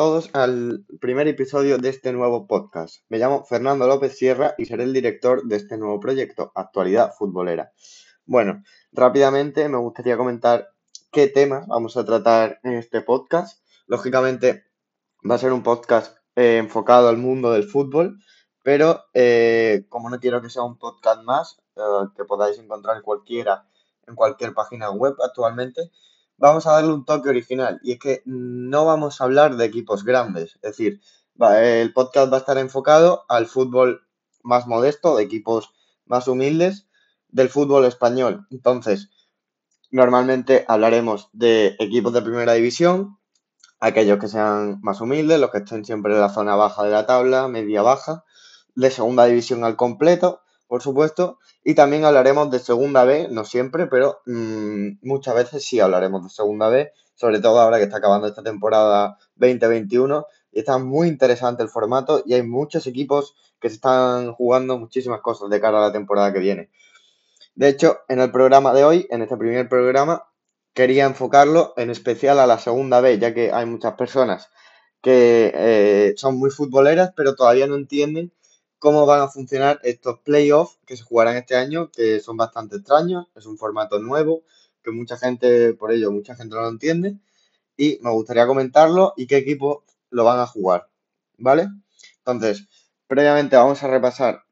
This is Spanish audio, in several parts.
todos al primer episodio de este nuevo podcast. Me llamo Fernando López Sierra y seré el director de este nuevo proyecto, Actualidad Futbolera. Bueno, rápidamente me gustaría comentar qué temas vamos a tratar en este podcast. Lógicamente va a ser un podcast eh, enfocado al mundo del fútbol, pero eh, como no quiero que sea un podcast más eh, que podáis encontrar cualquiera en cualquier página web actualmente, vamos a darle un toque original y es que no vamos a hablar de equipos grandes, es decir, el podcast va a estar enfocado al fútbol más modesto, de equipos más humildes del fútbol español. Entonces, normalmente hablaremos de equipos de primera división, aquellos que sean más humildes, los que estén siempre en la zona baja de la tabla, media baja, de segunda división al completo, por supuesto, y también hablaremos de segunda B, no siempre, pero mm, muchas veces sí hablaremos de segunda B, sobre todo ahora que está acabando esta temporada 2021 y está muy interesante el formato y hay muchos equipos que se están jugando muchísimas cosas de cara a la temporada que viene. De hecho, en el programa de hoy, en este primer programa, quería enfocarlo en especial a la segunda B, ya que hay muchas personas que eh, son muy futboleras, pero todavía no entienden cómo van a funcionar estos playoffs que se jugarán este año, que son bastante extraños, es un formato nuevo, que mucha gente, por ello, mucha gente no lo entiende, y me gustaría comentarlo y qué equipos lo van a jugar, ¿vale? Entonces, previamente vamos a repasar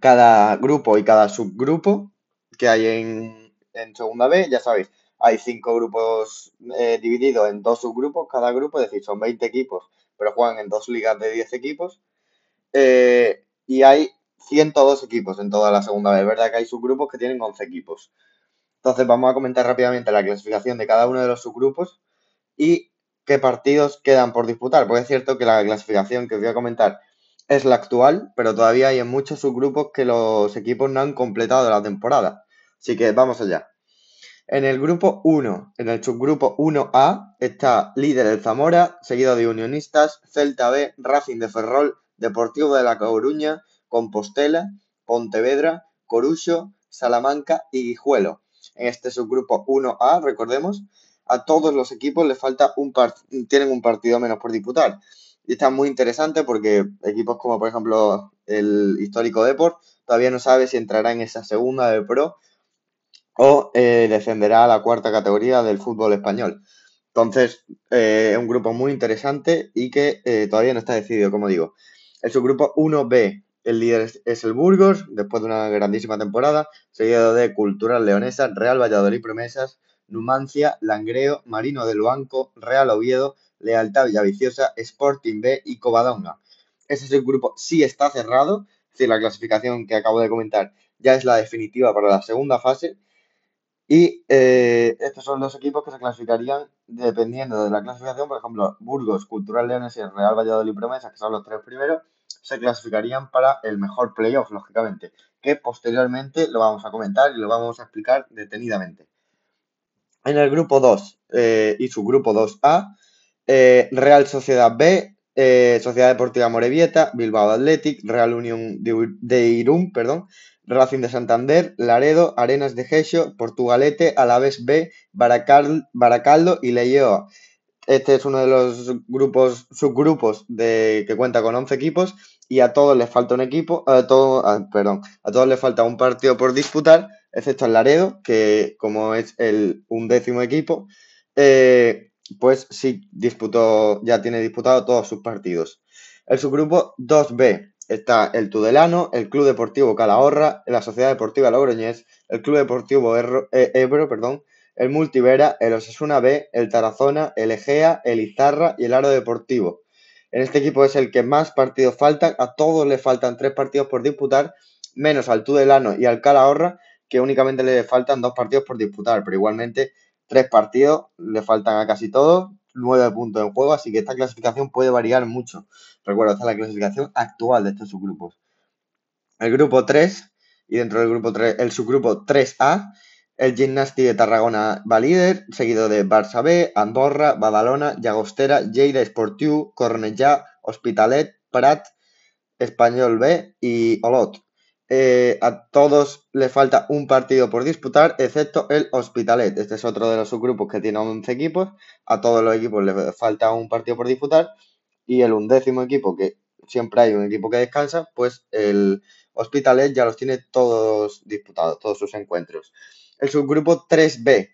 cada grupo y cada subgrupo que hay en, segunda B, ya sabéis, hay cinco grupos eh, divididos en dos subgrupos, cada grupo, es decir, son 20 equipos, pero juegan en dos ligas de 10 equipos. Eh, y hay 102 equipos en toda la segunda vez. Verdad que hay subgrupos que tienen 11 equipos. Entonces vamos a comentar rápidamente la clasificación de cada uno de los subgrupos y qué partidos quedan por disputar. Pues es cierto que la clasificación que os voy a comentar es la actual, pero todavía hay en muchos subgrupos que los equipos no han completado la temporada. Así que vamos allá. En el grupo 1, en el subgrupo 1A, está líder el Zamora, seguido de Unionistas, Celta B, Racing de Ferrol, Deportivo de La Coruña, Compostela, Pontevedra, Corucho, Salamanca y Guijuelo. En este subgrupo 1A, recordemos, a todos los equipos les falta un tienen un partido menos por disputar. Y está muy interesante porque equipos como por ejemplo el histórico Deport todavía no sabe si entrará en esa segunda de Pro o eh, descenderá a la cuarta categoría del fútbol español. Entonces, eh, es un grupo muy interesante y que eh, todavía no está decidido, como digo. El subgrupo 1B, el líder es el Burgos, después de una grandísima temporada, seguido de Cultural Leonesa, Real Valladolid Promesas, Numancia, Langreo, Marino del Banco, Real Oviedo, Lealtad Villaviciosa, Sporting B y Covadonga. Ese subgrupo sí está cerrado, es decir, la clasificación que acabo de comentar ya es la definitiva para la segunda fase. Y eh, estos son los equipos que se clasificarían dependiendo de la clasificación. Por ejemplo, Burgos, Cultural Leones y Real Valladolid Promesas, que son los tres primeros, se clasificarían para el mejor playoff, lógicamente, que posteriormente lo vamos a comentar y lo vamos a explicar detenidamente. En el grupo 2 eh, y su grupo 2A, eh, Real Sociedad B, Sociedad Deportiva Morevieta, Bilbao Athletic, Real Unión de Irún, perdón, Racing de Santander, Laredo, Arenas de Gexo, Portugalete, Alaves B, Baracaldo y Leioa. Este es uno de los grupos, subgrupos de, que cuenta con 11 equipos y a todos les falta un equipo, a todo, perdón, a todos les falta un partido por disputar, excepto el Laredo, que como es el undécimo equipo, eh, pues sí disputó, ya tiene disputado todos sus partidos. El subgrupo 2B, está el Tudelano, el Club Deportivo Calahorra, la Sociedad Deportiva Logroñés, el Club Deportivo eh, Ebro, perdón, el Multivera, el Osasuna B, el Tarazona, el Egea, el Izarra y el Aro Deportivo. En este equipo es el que más partidos faltan, a todos le faltan tres partidos por disputar, menos al Tudelano y al Calahorra, que únicamente le faltan dos partidos por disputar, pero igualmente tres partidos le faltan a casi todos, nueve puntos en juego, así que esta clasificación puede variar mucho. Recuerda, esta es la clasificación actual de estos subgrupos. El grupo 3, y dentro del grupo 3, el subgrupo 3A, el Gimnasti de Tarragona va líder, seguido de Barça B, Andorra, Badalona, Llagostera, Lleida Sportiu, Cornellà, Hospitalet, Prat, Español B y Olot. Eh, a todos les falta un partido por disputar, excepto el Hospitalet. Este es otro de los subgrupos que tiene 11 equipos. A todos los equipos les falta un partido por disputar. Y el undécimo equipo, que siempre hay un equipo que descansa, pues el Hospitalet ya los tiene todos disputados, todos sus encuentros. El subgrupo 3B,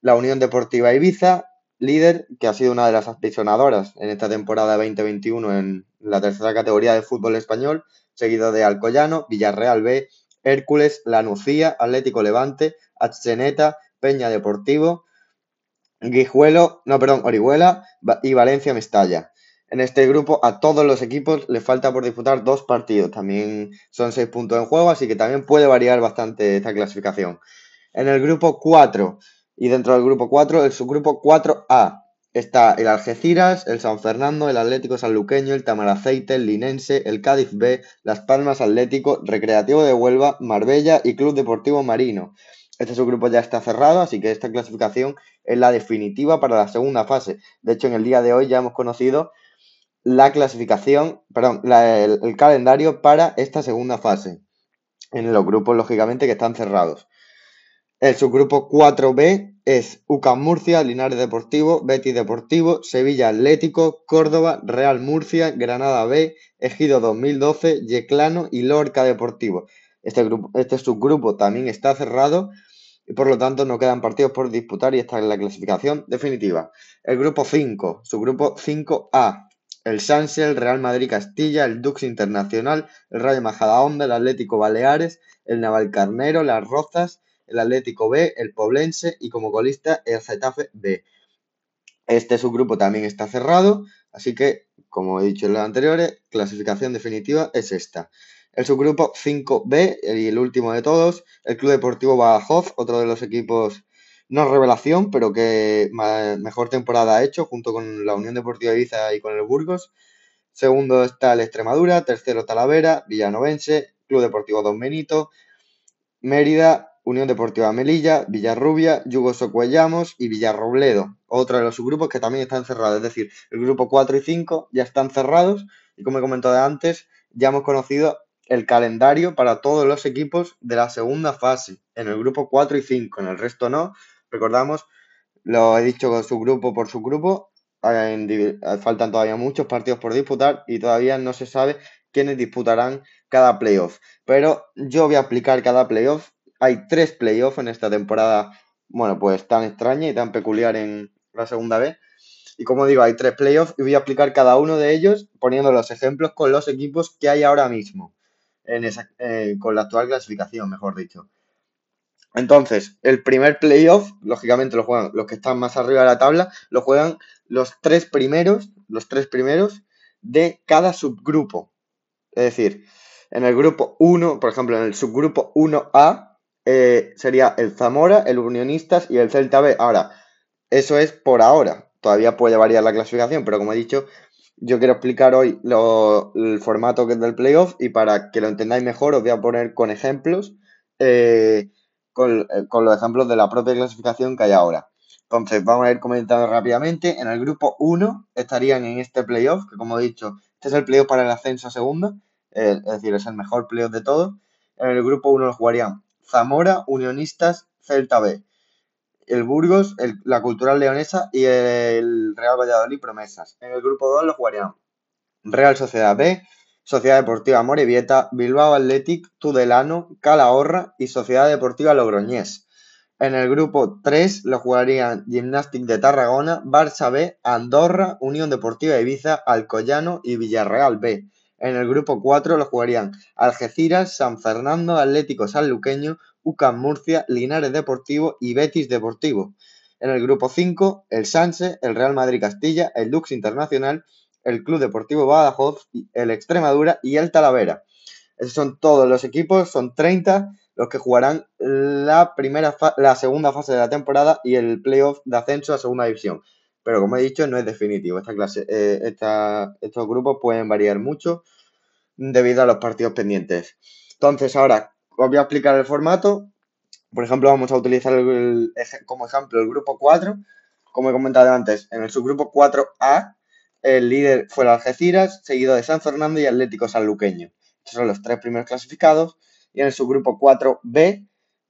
la Unión Deportiva Ibiza, líder, que ha sido una de las aprisionadoras en esta temporada 2021 en la tercera categoría de fútbol español, seguido de Alcoyano, Villarreal B, Hércules, Lanucía, Atlético Levante, Atzeneta, Peña Deportivo, Guijuelo, no, perdón, Orihuela y Valencia Mestalla. En este grupo a todos los equipos les falta por disputar dos partidos. También son seis puntos en juego, así que también puede variar bastante esta clasificación. En el grupo 4 y dentro del grupo 4, el subgrupo 4A, está el Algeciras, el San Fernando, el Atlético Sanluqueño, el Tamaraceite, el Linense, el Cádiz B, Las Palmas Atlético, Recreativo de Huelva, Marbella y Club Deportivo Marino. Este subgrupo ya está cerrado, así que esta clasificación es la definitiva para la segunda fase. De hecho, en el día de hoy ya hemos conocido la clasificación, perdón, el, el calendario para esta segunda fase. En los grupos, lógicamente, que están cerrados. El subgrupo 4B es UCAM Murcia, Linares Deportivo, Betis Deportivo, Sevilla Atlético, Córdoba, Real Murcia, Granada B, Ejido 2012, Yeclano y Lorca Deportivo. Este, grupo, este subgrupo también está cerrado y por lo tanto no quedan partidos por disputar y esta es la clasificación definitiva. El grupo 5, subgrupo 5A, el Sanse, el Real Madrid Castilla, el Dux Internacional, el Rayo Majadahonda, el Atlético Baleares, el Navalcarnero, las Rozas, el Atlético B, el Poblense y como colista el Getafe B. Este subgrupo también está cerrado, así que, como he dicho en los anteriores, clasificación definitiva es esta. El subgrupo 5B y el último de todos, el Club Deportivo Badajoz, otro de los equipos no revelación, pero que mejor temporada ha hecho junto con la Unión Deportiva Ibiza y con el Burgos. Segundo está el Extremadura, tercero Talavera, Villanovense, Club Deportivo Don Benito, Mérida, Unión Deportiva Melilla, Villarrubia, Yugo Socuellamos y Villarrobledo, otro de los subgrupos que también están cerrados. Es decir, el grupo 4 y 5 ya están cerrados y como he comentado antes, ya hemos conocido el calendario para todos los equipos de la segunda fase, en el grupo 4 y 5, en el resto no. Recordamos, lo he dicho subgrupo por subgrupo, faltan todavía muchos partidos por disputar y todavía no se sabe quiénes disputarán cada playoff. Pero yo voy a aplicar cada playoff hay tres playoffs en esta temporada, bueno, pues tan extraña y tan peculiar en la segunda vez. Y como digo, hay tres playoffs y voy a aplicar cada uno de ellos poniendo los ejemplos con los equipos que hay ahora mismo, en esa, eh, con la actual clasificación, mejor dicho. Entonces, el primer playoff, lógicamente lo juegan los que están más arriba de la tabla, lo juegan los tres primeros, los tres primeros de cada subgrupo. Es decir, en el grupo 1, por ejemplo, en el subgrupo 1A, eh, sería el Zamora, el Unionistas y el Celta B. Ahora, eso es por ahora. Todavía puede variar la clasificación, pero como he dicho, yo quiero explicar hoy el formato que es del playoff y para que lo entendáis mejor os voy a poner con ejemplos, eh, con, eh, con, los ejemplos de la propia clasificación que hay ahora. Entonces, vamos a ir comentando rápidamente. En el grupo 1 estarían en este playoff, que como he dicho, este es el playoff para el ascenso a segunda, es decir, es el mejor playoff de todos. En el grupo 1 lo jugarían Zamora, Unionistas, Celta B. El Burgos, la Cultural Leonesa y el Real Valladolid Promesas. En el grupo 2 lo jugarían Real Sociedad B, Sociedad Deportiva Morevieta, Bilbao Athletic, Tudelano, Calahorra y Sociedad Deportiva Logroñés. En el grupo 3 lo jugarían Gymnastic de Tarragona, Barça B, Andorra, Unión Deportiva Ibiza, Alcoyano y Villarreal B. En el grupo 4 lo jugarían Algeciras, San Fernando, Atlético Sanluqueño, UCAM Murcia, Linares Deportivo y Betis Deportivo. En el grupo 5, el Sanse, el Real Madrid Castilla, el Dux Internacional, el Club Deportivo Badajoz, el Extremadura y el Talavera. Esos son todos los equipos, son 30 los que jugarán la, primera la segunda fase de la temporada y el playoff de ascenso a segunda división pero como he dicho, no es definitivo. Esta clase, eh, estos grupos pueden variar mucho debido a los partidos pendientes. Entonces, ahora os voy a explicar el formato. Por ejemplo, vamos a utilizar como ejemplo el grupo 4. Como he comentado antes, en el subgrupo 4A, el líder fue el Algeciras, seguido de San Fernando y Atlético Sanluqueño. Estos son los tres primeros clasificados. Y en el subgrupo 4B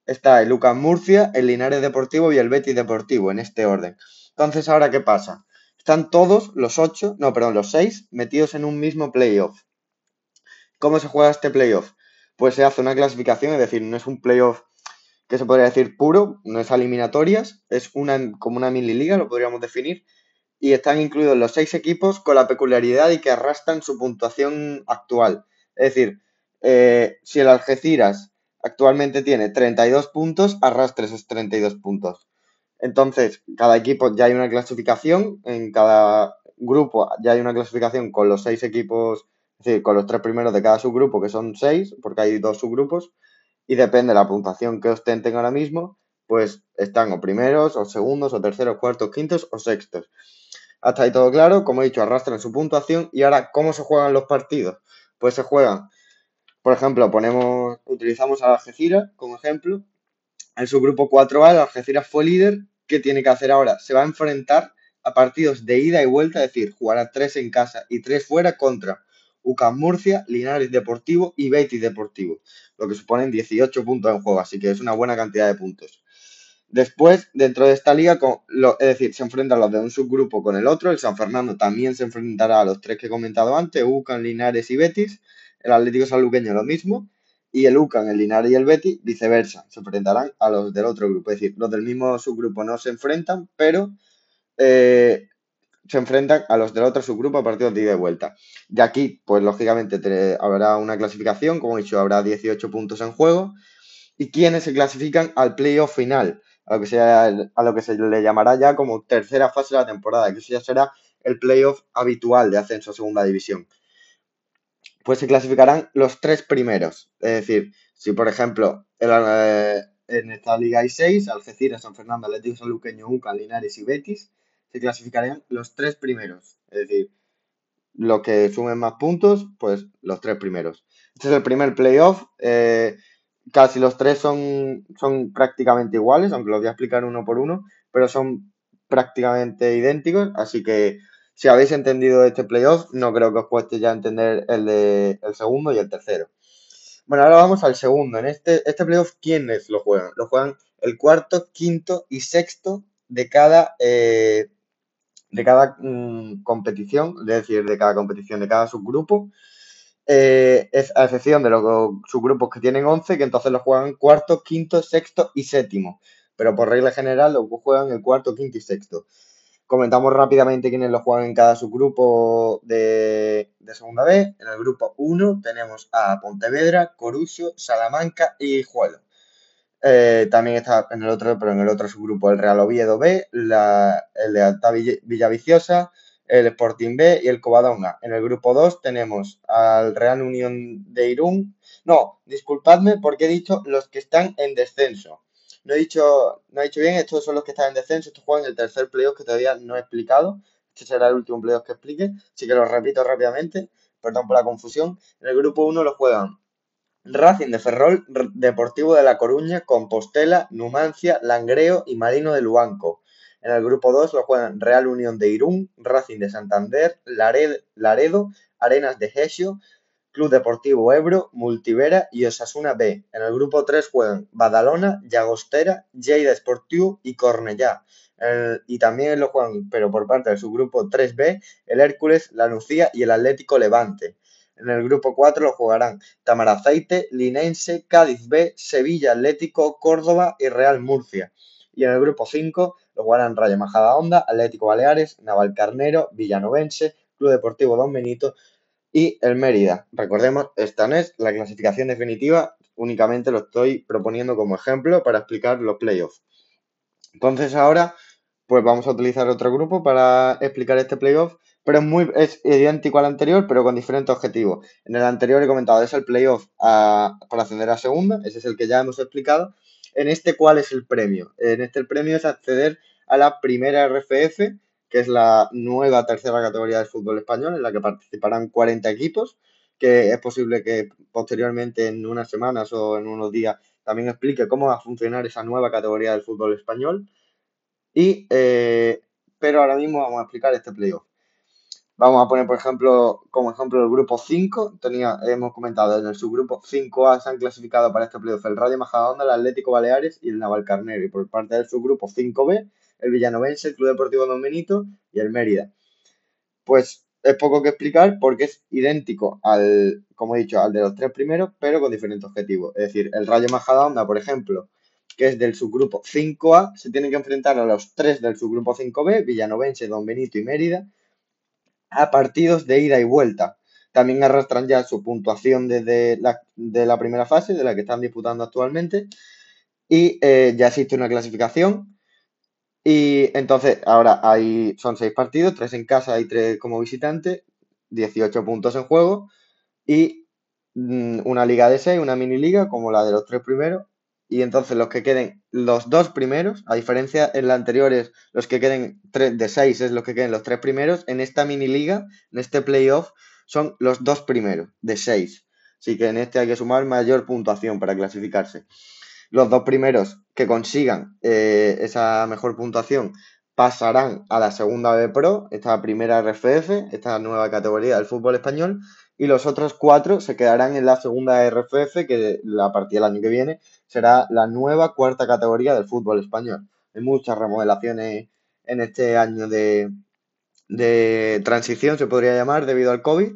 está el Lucas Murcia, el Linares Deportivo y el Betis Deportivo, en este orden. Entonces, ¿ahora qué pasa? Están todos los ocho, no, perdón, los seis metidos en un mismo playoff. ¿Cómo se juega este playoff? Pues se hace una clasificación, es decir, no es un playoff que se podría decir puro, no es eliminatorias, es una como una mini liga, lo podríamos definir, y están incluidos los seis equipos con la peculiaridad y que arrastran su puntuación actual. Es decir, eh, si el Algeciras actualmente tiene 32 puntos, arrastra esos 32 puntos. Entonces, cada equipo ya hay una clasificación, en cada grupo ya hay una clasificación con los seis equipos, es decir, con los tres primeros de cada subgrupo, que son seis, porque hay dos subgrupos, y depende de la puntuación que ostenten ahora mismo, pues están o primeros, o segundos, o terceros, cuartos, quintos o sextos. Hasta ahí todo claro, como he dicho, arrastran su puntuación y ahora, ¿cómo se juegan los partidos? Pues se juegan, por ejemplo, ponemos, utilizamos a Algeciras como ejemplo. En su grupo 4A, el Algeciras fue líder. ¿Qué tiene que hacer ahora? Se va a enfrentar a partidos de ida y vuelta, es decir, jugará tres en casa y tres fuera contra UCAM Murcia, Linares Deportivo y Betis Deportivo, lo que suponen 18 puntos en juego, así que es una buena cantidad de puntos. Después, dentro de esta liga, es decir, se enfrentan los de un subgrupo con el otro. El San Fernando también se enfrentará a los tres que he comentado antes, UCAN, Linares y Betis. El Atlético Sanluqueño lo mismo. Y el UCAN, el Linares y el Betis, viceversa, se enfrentarán a los del otro grupo. Es decir, los del mismo subgrupo no se enfrentan, pero eh, se enfrentan a los del otro subgrupo a partidos de ida y vuelta. De aquí, pues lógicamente habrá una clasificación, como he dicho, habrá 18 puntos en juego. ¿Y quiénes se clasifican al playoff final? a lo que, sea, a lo que se le llamará ya como tercera fase de la temporada, que eso ya será el playoff habitual de ascenso a segunda división. Pues se clasificarán los tres primeros. Es decir, si por ejemplo eh, en esta liga hay seis, Algeciras, San Fernando, Atlético Sanluqueño, UCA, Linares y Betis, se clasificarían los tres primeros. Es decir, los que sumen más puntos, pues los tres primeros. Este es el primer playoff. Eh, casi los tres son, son prácticamente iguales, aunque los voy a explicar uno por uno, pero son prácticamente idénticos, así que si habéis entendido este playoff, no creo que os cueste ya entender el, de, el segundo y el tercero. Bueno, ahora vamos al segundo. En este, este playoff, ¿quiénes lo juegan? Lo juegan el cuarto, quinto y sexto de cada, eh, de cada mm, competición, es decir, de cada competición, de cada subgrupo. Eh, a excepción de los subgrupos que tienen 11, que entonces los juegan cuarto, quinto, sexto y séptimo. Pero por regla general los juegan el cuarto, quinto y sexto. Comentamos rápidamente quiénes lo juegan en cada subgrupo de, segunda B. En el grupo 1 tenemos a Pontevedra, Corucho, Salamanca y Juelo. Eh, también está en el otro, pero en el otro subgrupo el Real Oviedo B, el de Alta Villaviciosa, el Sporting B y el Covadonga. En el grupo 2 tenemos al Real Unión de Irún. No, disculpadme porque he dicho los que están en descenso. No he dicho, no he dicho bien, estos son los que están en descenso. Estos juegan el tercer playoff que todavía no he explicado. Este será el último playoff que explique. Así que lo repito rápidamente. Perdón por la confusión. En el grupo 1 lo juegan Racing de Ferrol, Deportivo de La Coruña, Compostela, Numancia, Langreo y Marino de Luanco. En el grupo 2 lo juegan Real Unión de Irún, Racing de Santander, Laredo, Arenas de Gesio, Club Deportivo Ebro, Multivera y Osasuna B. En el grupo 3 juegan Badalona, Llagostera, Lleida Sportiu y Cornellá. y también lo juegan, pero por parte de su grupo 3B, el Hércules, la Lucía y el Atlético Levante. En el grupo 4 lo jugarán Tamaraceite, Linense, Cádiz B, Sevilla Atlético, Córdoba y Real Murcia. Y en el grupo 5 lo jugarán Rayo Majadahonda, Atlético Baleares, Navalcarnero, Villanovense, Club Deportivo Don Benito y el Mérida. Recordemos, esta no es la clasificación definitiva, únicamente lo estoy proponiendo como ejemplo para explicar los playoffs. Entonces ahora, pues vamos a utilizar otro grupo para explicar este playoff, pero es, muy, es idéntico al anterior, pero con diferentes objetivos. En el anterior he comentado, es el playoff para ascender a segunda, ese es el que ya hemos explicado, en este, ¿cuál es el premio? En este, el premio es acceder a la primera RFF, que es la nueva tercera categoría del fútbol español, en la que participarán 40 equipos, que es posible que posteriormente, en unas semanas o en unos días, también explique cómo va a funcionar esa nueva categoría del fútbol español. Y, eh, pero ahora mismo vamos a explicar este playoff. Vamos a poner, por ejemplo, como ejemplo el grupo 5. Tenía, hemos comentado en el subgrupo 5A se han clasificado para este playoff el Rayo Majadahonda, el Atlético Baleares y el Navalcarnero. Y por parte del subgrupo 5B, el Villanovense, el Club Deportivo Don Benito y el Mérida. Pues es poco que explicar porque es idéntico al, como he dicho, al de los tres primeros, pero con diferentes objetivos. Es decir, el Rayo Majadahonda, por ejemplo, que es del subgrupo 5A, se tiene que enfrentar a los tres del subgrupo 5B, Villanovense, Don Benito y Mérida, a partidos de ida y vuelta. También arrastran ya su puntuación desde la, de la primera fase, de la que están disputando actualmente, y eh, ya existe una clasificación. Y entonces ahora hay, son seis partidos, tres en casa y tres como visitante, 18 puntos en juego y mm, una liga de seis, una mini liga como la de los tres primeros. Y entonces los que queden los dos primeros, a diferencia en la anterior es los que queden tres, de seis es los que queden los tres primeros, en esta mini liga, en este playoff, son los dos primeros de seis. Así que en este hay que sumar mayor puntuación para clasificarse. Los dos primeros que consigan eh, esa mejor puntuación pasarán a la segunda B Pro, esta primera RFF, esta nueva categoría del fútbol español, y los otros cuatro se quedarán en la segunda RFF, que a partir del año que viene será la nueva cuarta categoría del fútbol español. Hay muchas remodelaciones en este año de, de transición, se podría llamar, debido al COVID.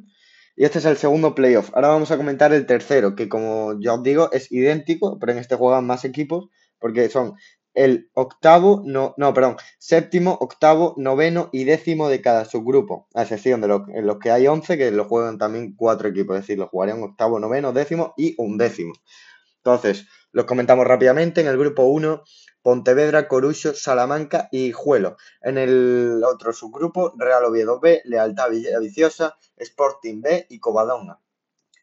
Y este es el segundo playoff. Ahora vamos a comentar el tercero, que como ya os digo, es idéntico, pero en este juegan más equipos, porque son el octavo, no, no, perdón, séptimo, octavo, noveno y décimo de cada subgrupo, a excepción de los, en los que hay once, que lo juegan también cuatro equipos, es decir, lo jugarían octavo, noveno, décimo y un décimo. Entonces, los comentamos rápidamente. En el grupo 1, Pontevedra, Corucho, Salamanca y Juelo. En el otro subgrupo, Real Oviedo B, Lealtad Viciosa, Sporting B y Covadonga.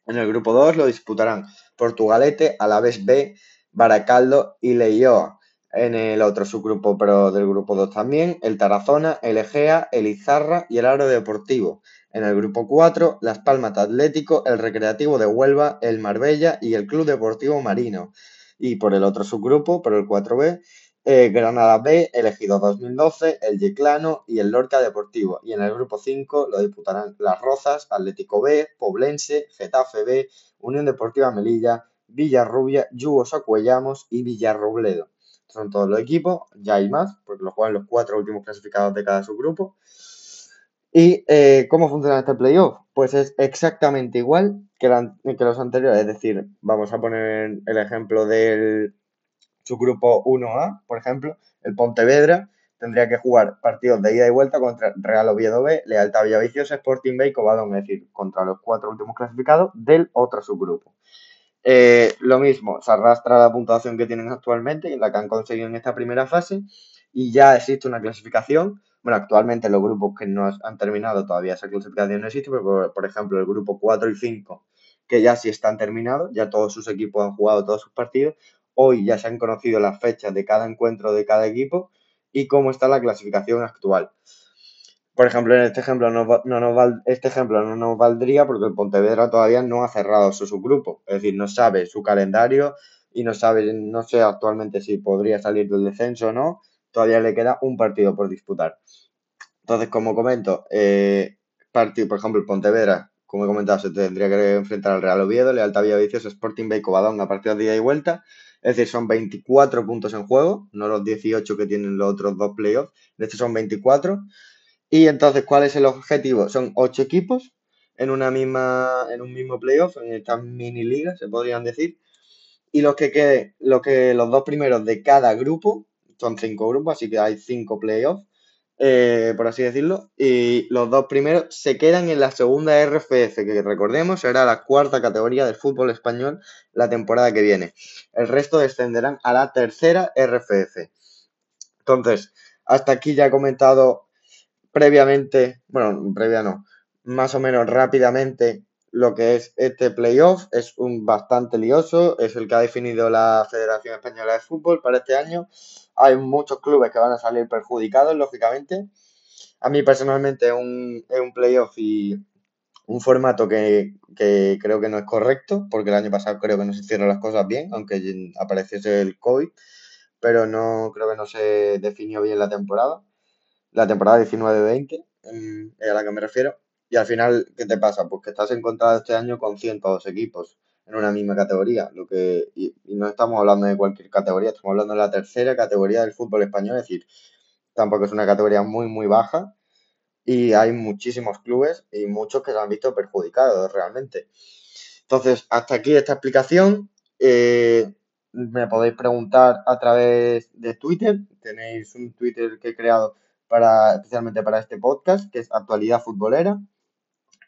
En el grupo 2 lo disputarán Portugalete, Alavés B, Baracaldo y Leioa. En el otro subgrupo, pero del grupo 2 también, el Tarazona, el Egea, el Izarra y el Aro Deportivo. En el grupo 4, Las Palmas Atlético, el Recreativo de Huelva, el Marbella y el Club Deportivo Marino. Y por el otro subgrupo, por el 4B, eh, Granada B, elegido 2012, el Yeclano y el Lorca Deportivo. Y en el grupo 5 lo disputarán Las Rozas, Atlético B, Poblense, Getafe B, Unión Deportiva Melilla, Villarrubia, Yugo Sacuellamos y Villarrobledo. Son todos los equipos, ya hay más, porque lo juegan los cuatro últimos clasificados de cada subgrupo. ¿Y eh, cómo funciona este playoff? Pues es exactamente igual que, los anteriores. Es decir, vamos a poner el ejemplo del subgrupo 1A, por ejemplo, el Pontevedra tendría que jugar partidos de ida y vuelta contra Real Oviedo B, Lealtad Villaviciosa, Sporting B y Cobadón, es decir, contra los cuatro últimos clasificados del otro subgrupo. Eh, lo mismo, se arrastra la puntuación que tienen actualmente la que han conseguido en esta primera fase y ya existe una clasificación bueno, actualmente los grupos que no han terminado todavía esa clasificación no existe, pero por, ejemplo el grupo 4 y 5, que ya sí están terminados, ya todos sus equipos han jugado todos sus partidos, hoy ya se han conocido las fechas de cada encuentro de cada equipo y cómo está la clasificación actual. Por ejemplo, en este ejemplo no, no este ejemplo no nos valdría porque el Pontevedra todavía no ha cerrado su subgrupo, es decir, no sabe su calendario y no sabe, no sé actualmente si podría salir del descenso o no, todavía le queda un partido por disputar. Entonces, como comento, eh, partido, por ejemplo, Pontevedra, como he comentado, se tendría que enfrentar al Real Oviedo, Lealtad Vicioso, Sporting Bay, Covadonga, partido de ida y vuelta. Es decir, son 24 puntos en juego, no los 18 que tienen los otros dos playoffs. De hecho, son 24. Y entonces, ¿cuál es el objetivo? Son 8 equipos en una misma, en un mismo playoff, en esta mini liga, se podrían decir. Y los que queden, lo que los dos primeros de cada grupo son cinco grupos, así que hay cinco playoffs, eh, por así decirlo. Y los dos primeros se quedan en la segunda RFF, que recordemos será la cuarta categoría del fútbol español la temporada que viene. El resto descenderán a la tercera RFF. Entonces, hasta aquí ya he comentado previamente, bueno, previa no, más o menos rápidamente lo que es este playoff. Es un bastante lioso, es el que ha definido la Federación Española de Fútbol para este año. Hay muchos clubes que van a salir perjudicados, lógicamente. A mí personalmente es un, es un playoff y un formato que, creo que no es correcto, porque el año pasado creo que no se hicieron las cosas bien, aunque apareciese el COVID, pero no creo que no se definió bien la temporada, la temporada 19-20, mm, es a la que me refiero. Y al final, ¿qué te pasa? Pues que estás encontrado este año con 102 equipos en una misma categoría. Lo que, y, no estamos hablando de cualquier categoría, estamos hablando de la tercera categoría del fútbol español, es decir, tampoco es una categoría muy, muy baja. Y hay muchísimos clubes y muchos que se han visto perjudicados realmente. Entonces, hasta aquí esta explicación. Eh, me podéis preguntar a través de Twitter. Tenéis un Twitter que he creado para, especialmente para este podcast, que es Actualidad Futbolera.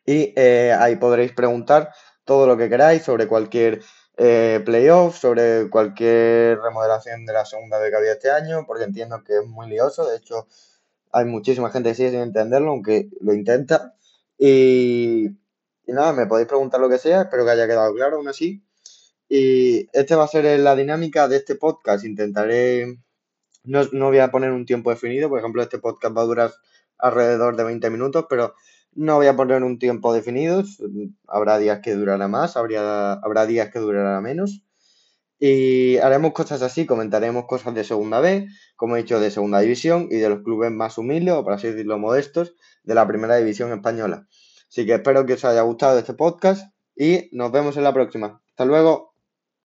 Y eh, ahí podréis preguntar todo lo que queráis sobre cualquier eh, playoff, sobre cualquier remodelación de la segunda vez que había este año, porque entiendo que es muy lioso. De hecho, hay muchísima gente que sigue sin entenderlo, aunque lo intenta. Y, y nada, me podéis preguntar lo que sea, espero que haya quedado claro aún así. Y este va a ser la dinámica de este podcast. Intentaré, no, no voy a poner un tiempo definido, por ejemplo, este podcast va a durar alrededor de 20 minutos, pero no voy a poner un tiempo definido. Habrá días que durará más, habría, habrá días que durará menos. Y haremos cosas así, comentaremos cosas de segunda B, como he dicho, de segunda división y de los clubes más humildes, o por así decirlo, modestos, de la primera división española. Así que espero que os haya gustado este podcast y nos vemos en la próxima. Hasta luego.